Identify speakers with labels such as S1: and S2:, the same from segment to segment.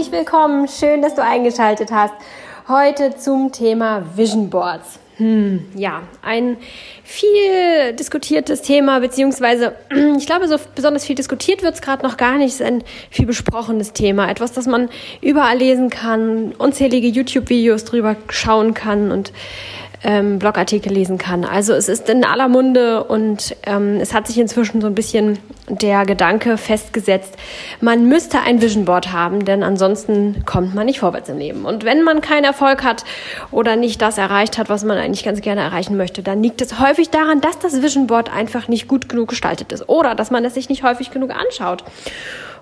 S1: Herzlich willkommen, schön, dass du eingeschaltet hast. Heute zum Thema Vision Boards. Hm, ja, ein viel diskutiertes Thema, beziehungsweise ich glaube, so besonders viel diskutiert wird es gerade noch gar nicht. Es ist ein viel besprochenes Thema. Etwas, das man überall lesen kann, unzählige YouTube-Videos drüber schauen kann und ähm, Blogartikel lesen kann. Also es ist in aller Munde und ähm, es hat sich inzwischen so ein bisschen der Gedanke festgesetzt, man müsste ein Vision Board haben, denn ansonsten kommt man nicht vorwärts im Leben. Und wenn man keinen Erfolg hat oder nicht das erreicht hat, was man eigentlich ganz gerne erreichen möchte, dann liegt es häufig daran, dass das Vision Board einfach nicht gut genug gestaltet ist oder dass man es sich nicht häufig genug anschaut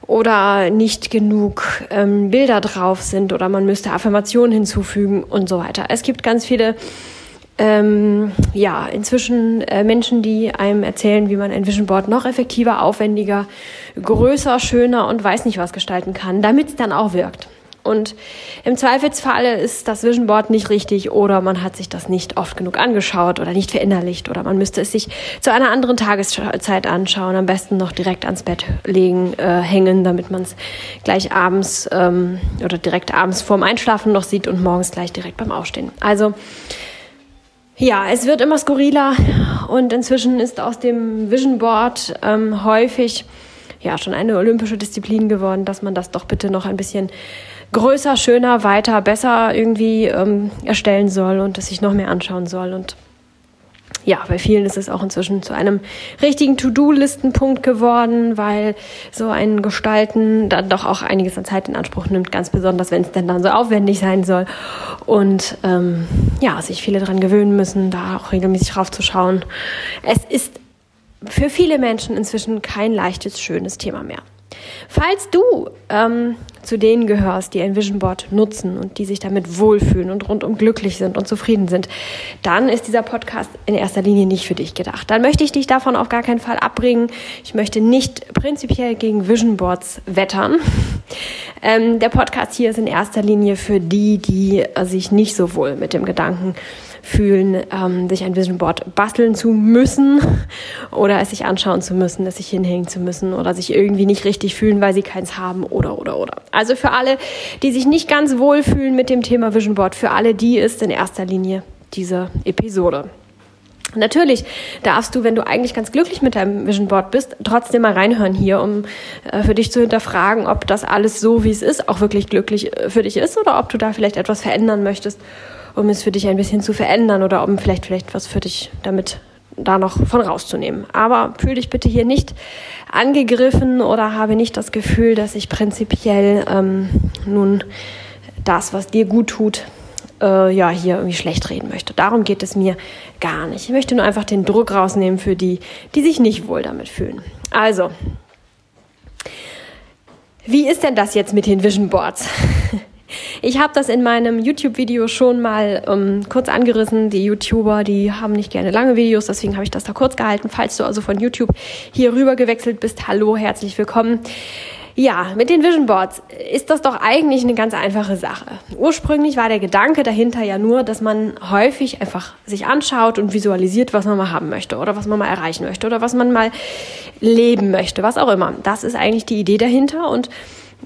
S1: oder nicht genug ähm, Bilder drauf sind oder man müsste Affirmationen hinzufügen und so weiter. Es gibt ganz viele ähm, ja, inzwischen äh, Menschen, die einem erzählen, wie man ein Vision Board noch effektiver, aufwendiger, größer, schöner und weiß nicht was gestalten kann, damit es dann auch wirkt. Und im Zweifelsfalle ist das Vision Board nicht richtig oder man hat sich das nicht oft genug angeschaut oder nicht verinnerlicht oder man müsste es sich zu einer anderen Tageszeit anschauen, am besten noch direkt ans Bett legen, äh, hängen, damit man es gleich abends ähm, oder direkt abends vorm Einschlafen noch sieht und morgens gleich direkt beim Aufstehen. Also ja, es wird immer skurriler und inzwischen ist aus dem Vision Board ähm, häufig ja schon eine olympische Disziplin geworden, dass man das doch bitte noch ein bisschen größer, schöner, weiter, besser irgendwie ähm, erstellen soll und es sich noch mehr anschauen soll und ja, bei vielen ist es auch inzwischen zu einem richtigen To-Do-Listenpunkt geworden, weil so ein Gestalten dann doch auch einiges an Zeit in Anspruch nimmt, ganz besonders, wenn es denn dann so aufwendig sein soll. Und ähm, ja, sich viele daran gewöhnen müssen, da auch regelmäßig raufzuschauen. Es ist für viele Menschen inzwischen kein leichtes, schönes Thema mehr. Falls du ähm, zu denen gehörst, die ein Vision Board nutzen und die sich damit wohlfühlen und rundum glücklich sind und zufrieden sind, dann ist dieser Podcast in erster Linie nicht für dich gedacht. Dann möchte ich dich davon auf gar keinen Fall abbringen. Ich möchte nicht prinzipiell gegen Vision Boards wettern. Ähm, der Podcast hier ist in erster Linie für die, die äh, sich nicht so wohl mit dem Gedanken fühlen, ähm, sich ein Vision Board basteln zu müssen oder es sich anschauen zu müssen, es sich hinhängen zu müssen oder sich irgendwie nicht richtig fühlen, weil sie keins haben oder oder oder. Also für alle, die sich nicht ganz wohl fühlen mit dem Thema Vision Board, für alle die ist in erster Linie diese Episode. Natürlich darfst du, wenn du eigentlich ganz glücklich mit deinem Vision Board bist, trotzdem mal reinhören hier, um äh, für dich zu hinterfragen, ob das alles so, wie es ist, auch wirklich glücklich äh, für dich ist oder ob du da vielleicht etwas verändern möchtest um es für dich ein bisschen zu verändern oder um vielleicht vielleicht was für dich damit da noch von rauszunehmen. Aber fühl dich bitte hier nicht angegriffen oder habe nicht das Gefühl, dass ich prinzipiell ähm, nun das, was dir gut tut, äh, ja, hier irgendwie schlecht reden möchte. Darum geht es mir gar nicht. Ich möchte nur einfach den Druck rausnehmen für die, die sich nicht wohl damit fühlen. Also, wie ist denn das jetzt mit den Vision Boards? Ich habe das in meinem YouTube-Video schon mal ähm, kurz angerissen. Die YouTuber, die haben nicht gerne lange Videos, deswegen habe ich das da kurz gehalten. Falls du also von YouTube hier rüber gewechselt bist, hallo, herzlich willkommen. Ja, mit den Vision Boards ist das doch eigentlich eine ganz einfache Sache. Ursprünglich war der Gedanke dahinter ja nur, dass man häufig einfach sich anschaut und visualisiert, was man mal haben möchte oder was man mal erreichen möchte oder was man mal leben möchte, was auch immer. Das ist eigentlich die Idee dahinter und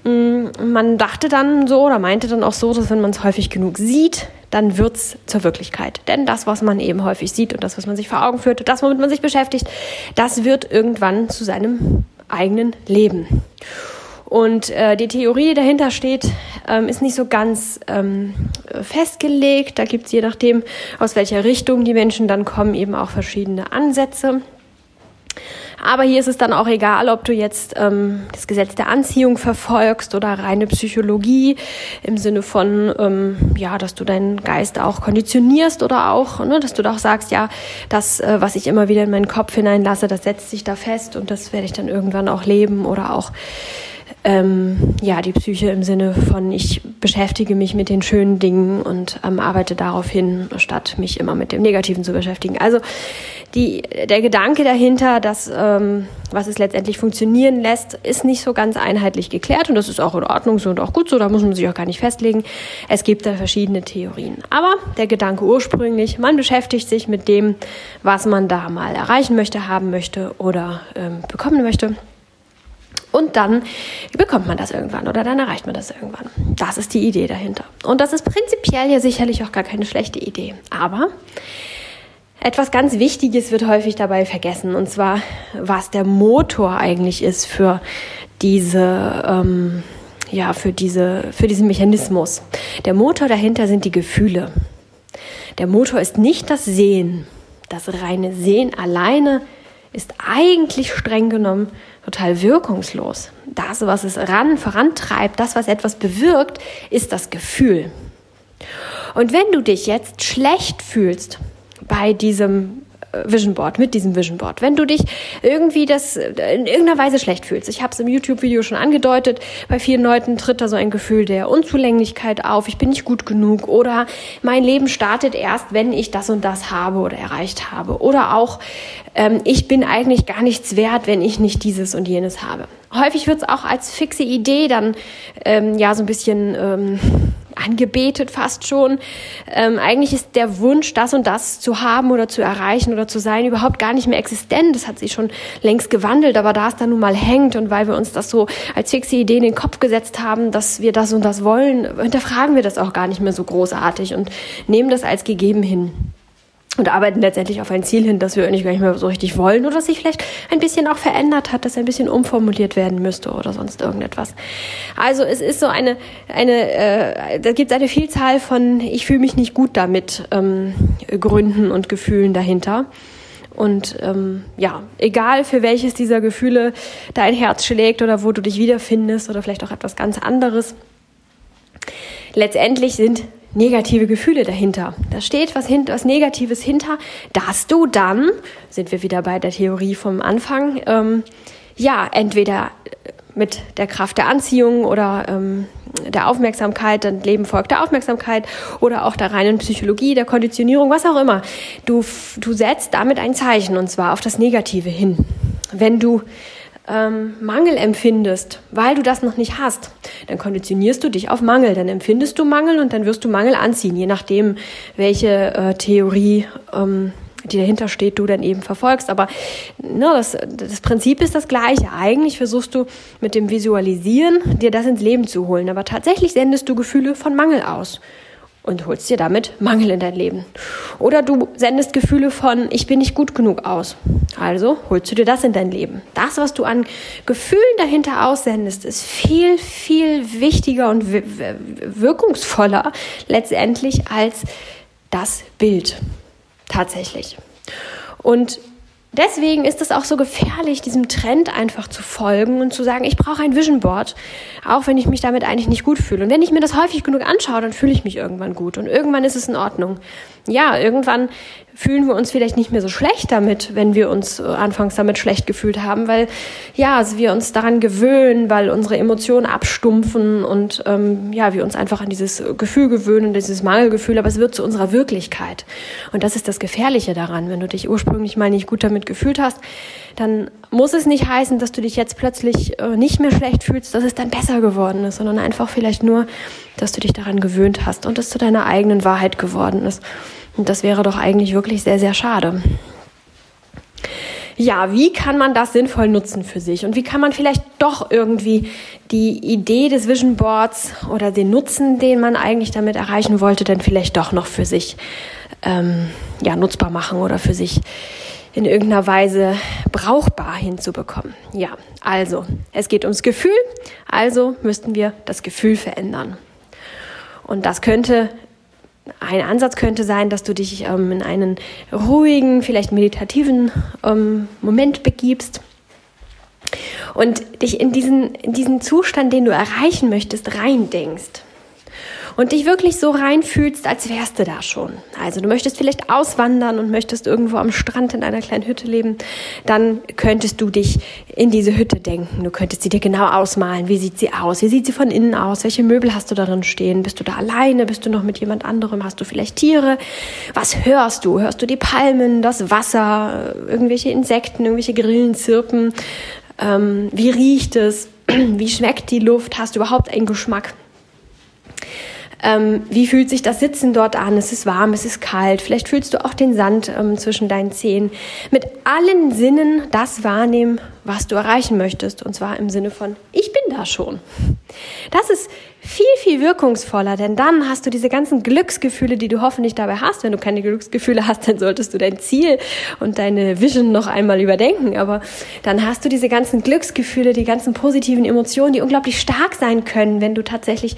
S1: Mm, man dachte dann so oder meinte dann auch so, dass wenn man es häufig genug sieht, dann wird es zur Wirklichkeit. Denn das, was man eben häufig sieht und das, was man sich vor Augen führt, das, womit man sich beschäftigt, das wird irgendwann zu seinem eigenen Leben. Und äh, die Theorie, die dahinter steht, ähm, ist nicht so ganz ähm, festgelegt. Da gibt es je nachdem, aus welcher Richtung die Menschen dann kommen, eben auch verschiedene Ansätze. Aber hier ist es dann auch egal, ob du jetzt ähm, das Gesetz der Anziehung verfolgst oder reine Psychologie im Sinne von, ähm, ja, dass du deinen Geist auch konditionierst oder auch, ne, dass du doch sagst, ja, das, äh, was ich immer wieder in meinen Kopf hineinlasse, das setzt sich da fest und das werde ich dann irgendwann auch leben oder auch ähm, ja, die Psyche im Sinne von, ich beschäftige mich mit den schönen Dingen und ähm, arbeite darauf hin, statt mich immer mit dem Negativen zu beschäftigen. Also die, der Gedanke dahinter, dass ähm, was es letztendlich funktionieren lässt, ist nicht so ganz einheitlich geklärt und das ist auch in Ordnung so und auch gut so, da muss man sich auch gar nicht festlegen. Es gibt da verschiedene Theorien. Aber der Gedanke ursprünglich, man beschäftigt sich mit dem, was man da mal erreichen möchte, haben möchte oder ähm, bekommen möchte Und dann bekommt man das irgendwann oder dann erreicht man das irgendwann. Das ist die Idee dahinter. Und das ist prinzipiell ja sicherlich auch gar keine schlechte Idee. Aber etwas ganz Wichtiges wird häufig dabei vergessen, und zwar, was der Motor eigentlich ist für diese, ähm, ja, für diese, für diesen Mechanismus. Der Motor dahinter sind die Gefühle. Der Motor ist nicht das Sehen. Das reine Sehen alleine ist eigentlich streng genommen total wirkungslos. Das, was es ran, vorantreibt, das, was etwas bewirkt, ist das Gefühl. Und wenn du dich jetzt schlecht fühlst bei diesem Vision Board, mit diesem Vision Board. Wenn du dich irgendwie das in irgendeiner Weise schlecht fühlst. Ich habe es im YouTube-Video schon angedeutet, bei vielen Leuten tritt da so ein Gefühl der Unzulänglichkeit auf, ich bin nicht gut genug oder mein Leben startet erst, wenn ich das und das habe oder erreicht habe. Oder auch, ähm, ich bin eigentlich gar nichts wert, wenn ich nicht dieses und jenes habe. Häufig wird es auch als fixe Idee dann ähm, ja so ein bisschen ähm, angebetet fast schon. Ähm, eigentlich ist der Wunsch, das und das zu haben oder zu erreichen oder zu sein, überhaupt gar nicht mehr existent. Das hat sich schon längst gewandelt, aber da es dann nun mal hängt und weil wir uns das so als fixe Idee in den Kopf gesetzt haben, dass wir das und das wollen, hinterfragen wir das auch gar nicht mehr so großartig und nehmen das als gegeben hin und arbeiten letztendlich auf ein Ziel hin, das wir eigentlich gar nicht mehr so richtig wollen oder sich vielleicht ein bisschen auch verändert hat, das ein bisschen umformuliert werden müsste oder sonst irgendetwas. Also es ist so eine, eine äh, da gibt es eine Vielzahl von ich fühle mich nicht gut damit ähm, Gründen und Gefühlen dahinter. Und ähm, ja, egal für welches dieser Gefühle dein Herz schlägt oder wo du dich wiederfindest oder vielleicht auch etwas ganz anderes, letztendlich sind negative Gefühle dahinter. Da steht was, hin, was Negatives hinter, dass du dann, sind wir wieder bei der Theorie vom Anfang, ähm, ja, entweder mit der Kraft der Anziehung oder ähm, der Aufmerksamkeit, dann Leben folgt der Aufmerksamkeit oder auch der reinen Psychologie, der Konditionierung, was auch immer. Du, du setzt damit ein Zeichen und zwar auf das Negative hin. Wenn du ähm, Mangel empfindest, weil du das noch nicht hast, dann konditionierst du dich auf Mangel. Dann empfindest du Mangel und dann wirst du Mangel anziehen, je nachdem, welche äh, Theorie ähm, die dahinter steht, du dann eben verfolgst. Aber ne, das, das Prinzip ist das gleiche. Eigentlich versuchst du mit dem Visualisieren dir das ins Leben zu holen. Aber tatsächlich sendest du Gefühle von Mangel aus und holst dir damit Mangel in dein Leben. Oder du sendest Gefühle von ich bin nicht gut genug aus. Also holst du dir das in dein Leben. Das, was du an Gefühlen dahinter aussendest, ist viel, viel wichtiger und wirkungsvoller letztendlich als das Bild. Tatsächlich. Und Deswegen ist es auch so gefährlich, diesem Trend einfach zu folgen und zu sagen, ich brauche ein Vision Board, auch wenn ich mich damit eigentlich nicht gut fühle. Und wenn ich mir das häufig genug anschaue, dann fühle ich mich irgendwann gut und irgendwann ist es in Ordnung. Ja, irgendwann fühlen wir uns vielleicht nicht mehr so schlecht damit, wenn wir uns äh, anfangs damit schlecht gefühlt haben, weil ja, also wir uns daran gewöhnen, weil unsere Emotionen abstumpfen und ähm, ja, wir uns einfach an dieses Gefühl gewöhnen, dieses Mangelgefühl, aber es wird zu unserer Wirklichkeit. Und das ist das Gefährliche daran, wenn du dich ursprünglich mal nicht gut damit gefühlt hast, dann muss es nicht heißen, dass du dich jetzt plötzlich äh, nicht mehr schlecht fühlst, dass es dann besser geworden ist, sondern einfach vielleicht nur, dass du dich daran gewöhnt hast und es zu deiner eigenen Wahrheit geworden ist. Und das wäre doch eigentlich wirklich sehr, sehr schade. Ja, wie kann man das sinnvoll nutzen für sich? Und wie kann man vielleicht doch irgendwie die Idee des Vision Boards oder den Nutzen, den man eigentlich damit erreichen wollte, dann vielleicht doch noch für sich ähm, ja, nutzbar machen oder für sich in irgendeiner Weise brauchbar hinzubekommen. Ja, also, es geht ums Gefühl, also müssten wir das Gefühl verändern. Und das könnte ein Ansatz könnte sein, dass du dich ähm, in einen ruhigen, vielleicht meditativen ähm, Moment begibst und dich in diesen, in diesen Zustand, den du erreichen möchtest, reindenkst und dich wirklich so reinfühlst, als wärst du da schon. Also du möchtest vielleicht auswandern und möchtest irgendwo am Strand in einer kleinen Hütte leben, dann könntest du dich in diese Hütte denken. Du könntest sie dir genau ausmalen. Wie sieht sie aus? Wie sieht sie von innen aus? Welche Möbel hast du darin stehen? Bist du da alleine? Bist du noch mit jemand anderem? Hast du vielleicht Tiere? Was hörst du? Hörst du die Palmen, das Wasser, irgendwelche Insekten, irgendwelche Grillen zirpen? Ähm, wie riecht es? Wie schmeckt die Luft? Hast du überhaupt einen Geschmack? Ähm, wie fühlt sich das Sitzen dort an? Es ist warm, es ist kalt. Vielleicht fühlst du auch den Sand ähm, zwischen deinen Zehen. Mit allen Sinnen das wahrnehmen, was du erreichen möchtest. Und zwar im Sinne von, ich bin da schon. Das ist viel, viel wirkungsvoller, denn dann hast du diese ganzen Glücksgefühle, die du hoffentlich dabei hast. Wenn du keine Glücksgefühle hast, dann solltest du dein Ziel und deine Vision noch einmal überdenken. Aber dann hast du diese ganzen Glücksgefühle, die ganzen positiven Emotionen, die unglaublich stark sein können, wenn du tatsächlich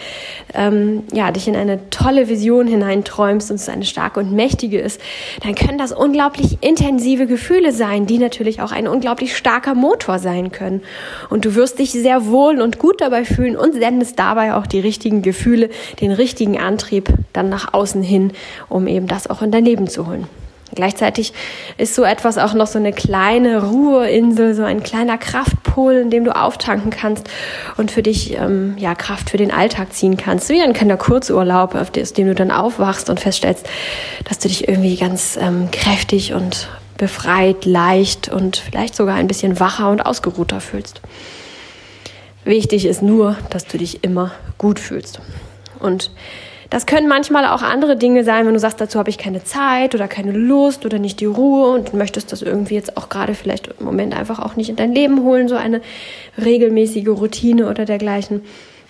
S1: ähm, ja, dich in eine tolle Vision hineinträumst und es eine starke und mächtige ist. Dann können das unglaublich intensive Gefühle sein, die natürlich auch ein unglaublich starker Motor sein können. Und du wirst dich sehr wohl und gut dabei fühlen und sendest dabei auch die richtigen Gefühle, den richtigen Antrieb dann nach außen hin, um eben das auch in dein Leben zu holen. Gleichzeitig ist so etwas auch noch so eine kleine Ruheinsel, so ein kleiner Kraftpol, in dem du auftanken kannst und für dich ähm, ja Kraft für den Alltag ziehen kannst. Wie ein kleiner Kurzurlaub, aus dem du dann aufwachst und feststellst, dass du dich irgendwie ganz ähm, kräftig und befreit, leicht und vielleicht sogar ein bisschen wacher und ausgeruhter fühlst. Wichtig ist nur, dass du dich immer gut fühlst. Und das können manchmal auch andere Dinge sein, wenn du sagst, dazu habe ich keine Zeit oder keine Lust oder nicht die Ruhe und möchtest das irgendwie jetzt auch gerade vielleicht im Moment einfach auch nicht in dein Leben holen, so eine regelmäßige Routine oder dergleichen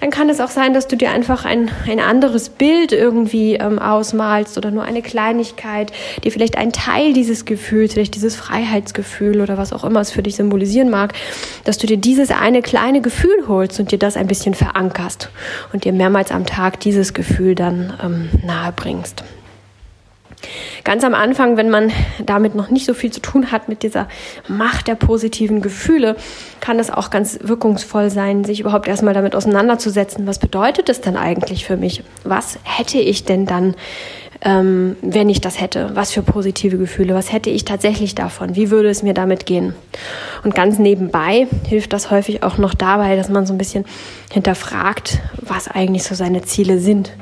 S1: dann kann es auch sein, dass du dir einfach ein, ein anderes Bild irgendwie ähm, ausmalst oder nur eine Kleinigkeit, die vielleicht ein Teil dieses Gefühls, vielleicht dieses Freiheitsgefühl oder was auch immer es für dich symbolisieren mag, dass du dir dieses eine kleine Gefühl holst und dir das ein bisschen verankerst und dir mehrmals am Tag dieses Gefühl dann ähm, nahe bringst. Ganz am Anfang, wenn man damit noch nicht so viel zu tun hat mit dieser Macht der positiven Gefühle, kann es auch ganz wirkungsvoll sein, sich überhaupt erstmal damit auseinanderzusetzen. Was bedeutet es denn eigentlich für mich? Was hätte ich denn dann, ähm, wenn ich das hätte? Was für positive Gefühle? Was hätte ich tatsächlich davon? Wie würde es mir damit gehen? Und ganz nebenbei hilft das häufig auch noch dabei, dass man so ein bisschen hinterfragt, was eigentlich so seine Ziele sind.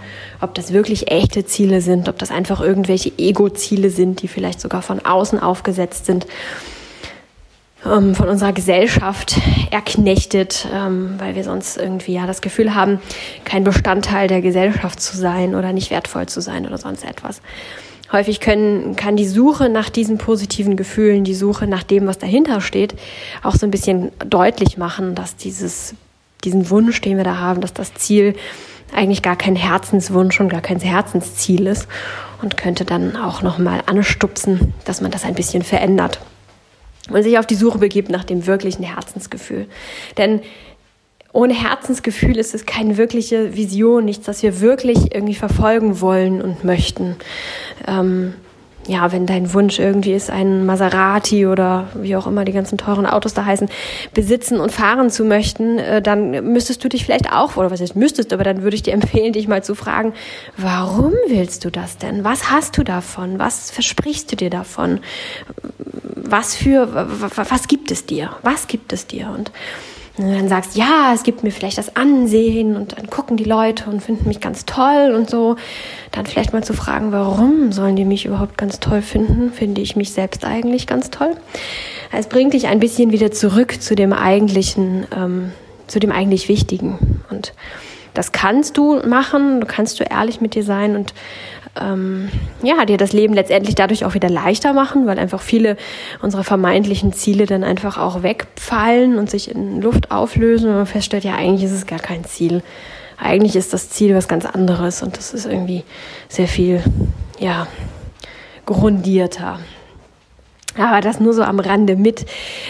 S1: Ob das wirklich echte Ziele sind, ob das einfach irgendwelche Ego-Ziele sind, die vielleicht sogar von außen aufgesetzt sind ähm, von unserer Gesellschaft erknechtet, ähm, weil wir sonst irgendwie ja das Gefühl haben, kein Bestandteil der Gesellschaft zu sein oder nicht wertvoll zu sein oder sonst etwas. Häufig können, kann die Suche nach diesen positiven Gefühlen, die Suche nach dem, was dahinter steht, auch so ein bisschen deutlich machen, dass dieses, diesen Wunsch, den wir da haben, dass das Ziel eigentlich gar kein Herzenswunsch und gar kein Herzensziel ist und könnte dann auch nochmal anstupsen, dass man das ein bisschen verändert und sich auf die Suche begibt nach dem wirklichen Herzensgefühl. Denn ohne Herzensgefühl ist es keine wirkliche Vision, nichts, das wir wirklich irgendwie verfolgen wollen und möchten. Ähm, ja, wenn dein Wunsch irgendwie ist, einen Maserati oder wie auch immer die ganzen teuren Autos da heißen, besitzen und fahren zu möchten, äh, dann müsstest du dich vielleicht auch, oder was heißt müsstest, aber dann würde ich dir empfehlen, dich mal zu fragen, warum willst du das denn? Was hast du davon? Was versprichst du dir davon? Was für, was gibt es dir? Was gibt es dir? Und und dann sagst, ja, es gibt mir vielleicht das Ansehen und dann gucken die Leute und finden mich ganz toll und so, dann vielleicht mal zu fragen, warum sollen die mich überhaupt ganz toll finden? Finde ich mich selbst eigentlich ganz toll? Es bringt dich ein bisschen wieder zurück zu dem eigentlichen, ähm, zu dem eigentlich Wichtigen. Und das kannst du machen, du kannst du ehrlich mit dir sein und ähm, ja, dir das Leben letztendlich dadurch auch wieder leichter machen, weil einfach viele unserer vermeintlichen Ziele dann einfach auch wegfallen und sich in Luft auflösen und man feststellt, ja, eigentlich ist es gar kein Ziel. Eigentlich ist das Ziel was ganz anderes und das ist irgendwie sehr viel, ja, grundierter. Aber das nur so am Rande mit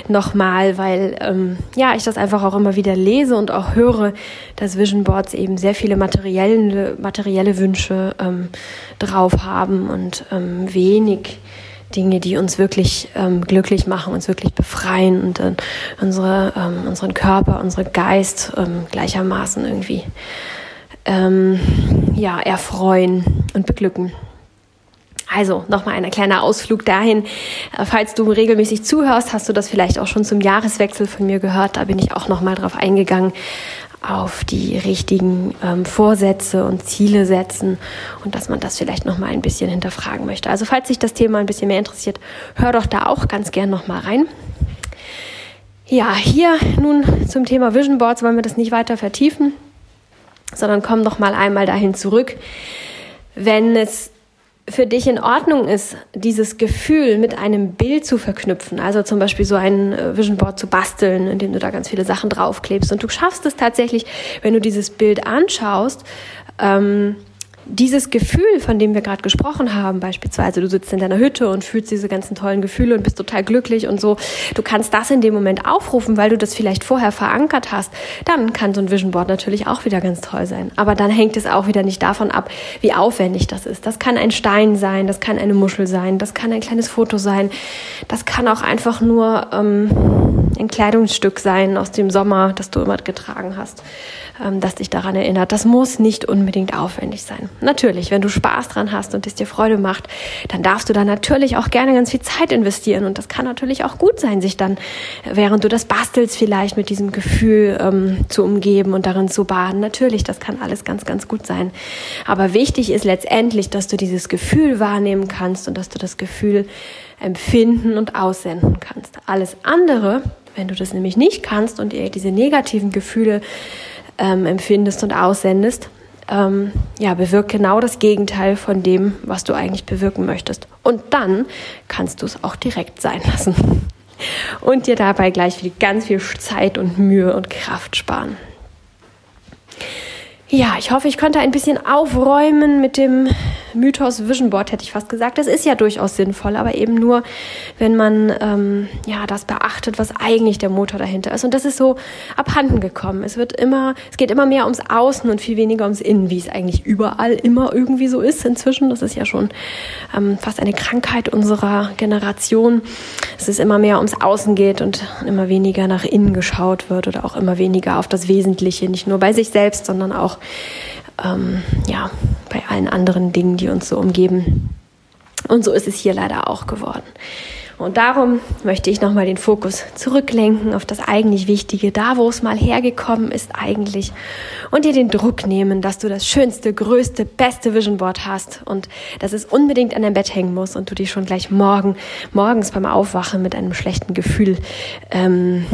S1: nochmal, weil ähm, ja ich das einfach auch immer wieder lese und auch höre, dass Vision Boards eben sehr viele materielle, materielle Wünsche ähm, drauf haben und ähm, wenig Dinge, die uns wirklich ähm, glücklich machen, uns wirklich befreien und äh, unsere, ähm, unseren Körper, unseren Geist ähm, gleichermaßen irgendwie ähm, ja, erfreuen und beglücken. Also nochmal ein kleiner Ausflug dahin. Äh, falls du regelmäßig zuhörst, hast du das vielleicht auch schon zum Jahreswechsel von mir gehört. Da bin ich auch nochmal drauf eingegangen, auf die richtigen ähm, Vorsätze und Ziele setzen und dass man das vielleicht nochmal ein bisschen hinterfragen möchte. Also falls dich das Thema ein bisschen mehr interessiert, hör doch da auch ganz gern nochmal rein. Ja, hier nun zum Thema Vision Boards wollen wir das nicht weiter vertiefen. sondern komm doch mal einmal dahin zurück, wenn es für dich in Ordnung ist, dieses Gefühl mit einem Bild zu verknüpfen, also zum Beispiel so ein äh, Vision Board zu basteln, indem du da ganz viele Sachen draufklebst. Und du schaffst es tatsächlich, wenn du dieses Bild anschaust, ähm, dieses Gefühl, von dem wir gerade gesprochen haben, beispielsweise du sitzt in deiner Hütte und fühlst diese ganzen tollen Gefühle und bist total glücklich und so, du kannst das in dem Moment aufrufen, weil du das vielleicht vorher verankert hast, dann kann so ein Vision Board natürlich auch wieder ganz toll sein. Aber dann hängt es auch wieder nicht davon ab, wie aufwendig das ist. Das kann ein Stein sein, das kann eine Muschel sein, das kann ein kleines Foto sein, das kann auch einfach nur ähm, ein Kleidungsstück sein aus dem Sommer, das du immer getragen hast, ähm, das dich daran erinnert. Das muss nicht unbedingt aufwendig sein. Natürlich, wenn du Spaß dran hast und es dir Freude macht, dann darfst du da natürlich auch gerne ganz viel Zeit investieren. Und das kann natürlich auch gut sein, sich dann, während du das bastelst, vielleicht mit diesem Gefühl ähm, zu umgeben und darin zu baden. Natürlich, das kann alles ganz, ganz gut sein. Aber wichtig ist letztendlich, dass du dieses Gefühl wahrnehmen kannst und dass du das Gefühl empfinden und aussenden kannst. Alles andere, wenn du das nämlich nicht kannst und ihr diese negativen Gefühle ähm, empfindest und aussendest, ähm, ja, bewirkt genau das Gegenteil von dem, was du eigentlich bewirken möchtest. Und dann kannst du es auch direkt sein lassen. Und dir dabei gleich viel, ganz viel Zeit und Mühe und Kraft sparen. Ja, ich hoffe, ich konnte ein bisschen aufräumen mit dem Mythos Vision Board, hätte ich fast gesagt. Das ist ja durchaus sinnvoll, aber eben nur, wenn man ähm, ja das beachtet, was eigentlich der Motor dahinter ist. Und das ist so abhanden gekommen. Es wird immer, es geht immer mehr ums Außen und viel weniger ums Innen, wie es eigentlich überall immer irgendwie so ist inzwischen. Das ist ja schon ähm, fast eine Krankheit unserer Generation. Es ist immer mehr ums Außen geht und immer weniger nach innen geschaut wird oder auch immer weniger auf das Wesentliche, nicht nur bei sich selbst, sondern auch ähm, ja, bei allen anderen Dingen, die uns so umgeben. Und so ist es hier leider auch geworden. Und darum möchte ich nochmal den Fokus zurücklenken auf das eigentlich Wichtige, da wo es mal hergekommen ist eigentlich und dir den Druck nehmen, dass du das schönste, größte, beste Vision Board hast und dass es unbedingt an deinem Bett hängen muss und du dich schon gleich morgen, morgens beim Aufwachen mit einem schlechten Gefühl ähm,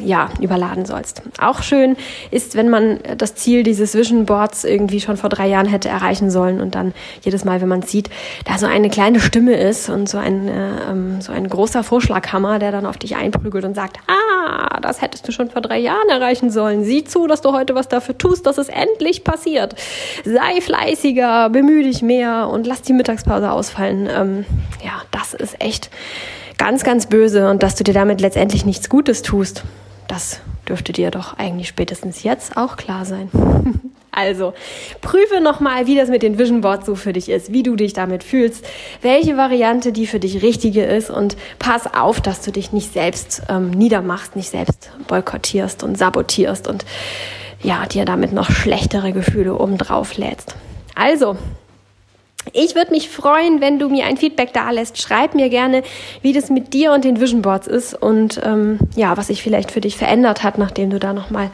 S1: ja, überladen sollst. Auch schön ist, wenn man das Ziel dieses Vision Boards irgendwie schon vor drei Jahren hätte erreichen sollen und dann jedes Mal, wenn man sieht, da so eine kleine Stimme ist und so ein, äh, ähm, so ein großer Vorschlaghammer, der dann auf dich einprügelt und sagt, ah, das hättest du schon vor drei Jahren erreichen sollen. Sieh zu, dass du heute was dafür tust, dass es endlich passiert. Sei fleißiger, bemühe dich mehr und lass die Mittagspause ausfallen. Ähm, ja, das ist echt ganz, ganz böse und dass du dir damit letztendlich nichts Gutes tust. Das dürfte dir doch eigentlich spätestens jetzt auch klar sein. Also, prüfe nochmal, wie das mit den Vision Boards so für dich ist, wie du dich damit fühlst, welche Variante die für dich richtige ist und pass auf, dass du dich nicht selbst ähm, niedermachst, nicht selbst boykottierst und sabotierst und ja, dir damit noch schlechtere Gefühle obendrauf lädst. Also, ich würde mich freuen, wenn du mir ein Feedback da lässt. Schreib mir gerne, wie das mit dir und den Vision Boards ist und ähm, ja, was sich vielleicht für dich verändert hat, nachdem du da nochmal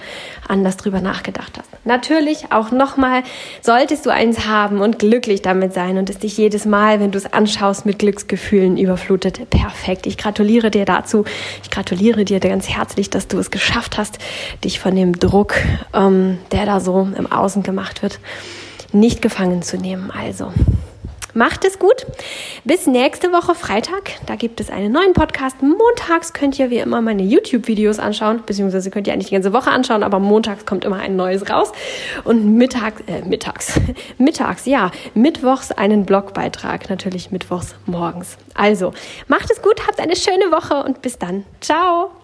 S1: anders drüber nachgedacht hast. Natürlich auch nochmal, solltest du eins haben und glücklich damit sein und es dich jedes Mal, wenn du es anschaust, mit Glücksgefühlen überflutet. Perfekt. Ich gratuliere dir dazu. Ich gratuliere dir ganz herzlich, dass du es geschafft hast, dich von dem Druck, ähm, der da so im Außen gemacht wird, nicht gefangen zu nehmen. Also, Macht es gut. Bis nächste Woche Freitag. Da gibt es einen neuen Podcast. Montags könnt ihr wie immer meine YouTube-Videos anschauen, beziehungsweise könnt ihr eigentlich die ganze Woche anschauen, aber montags kommt immer ein neues raus. Und mittags, äh, mittags, mittags, ja, mittwochs einen Blogbeitrag, natürlich mittwochs morgens. Also, macht es gut, habt eine schöne Woche und bis dann. Ciao.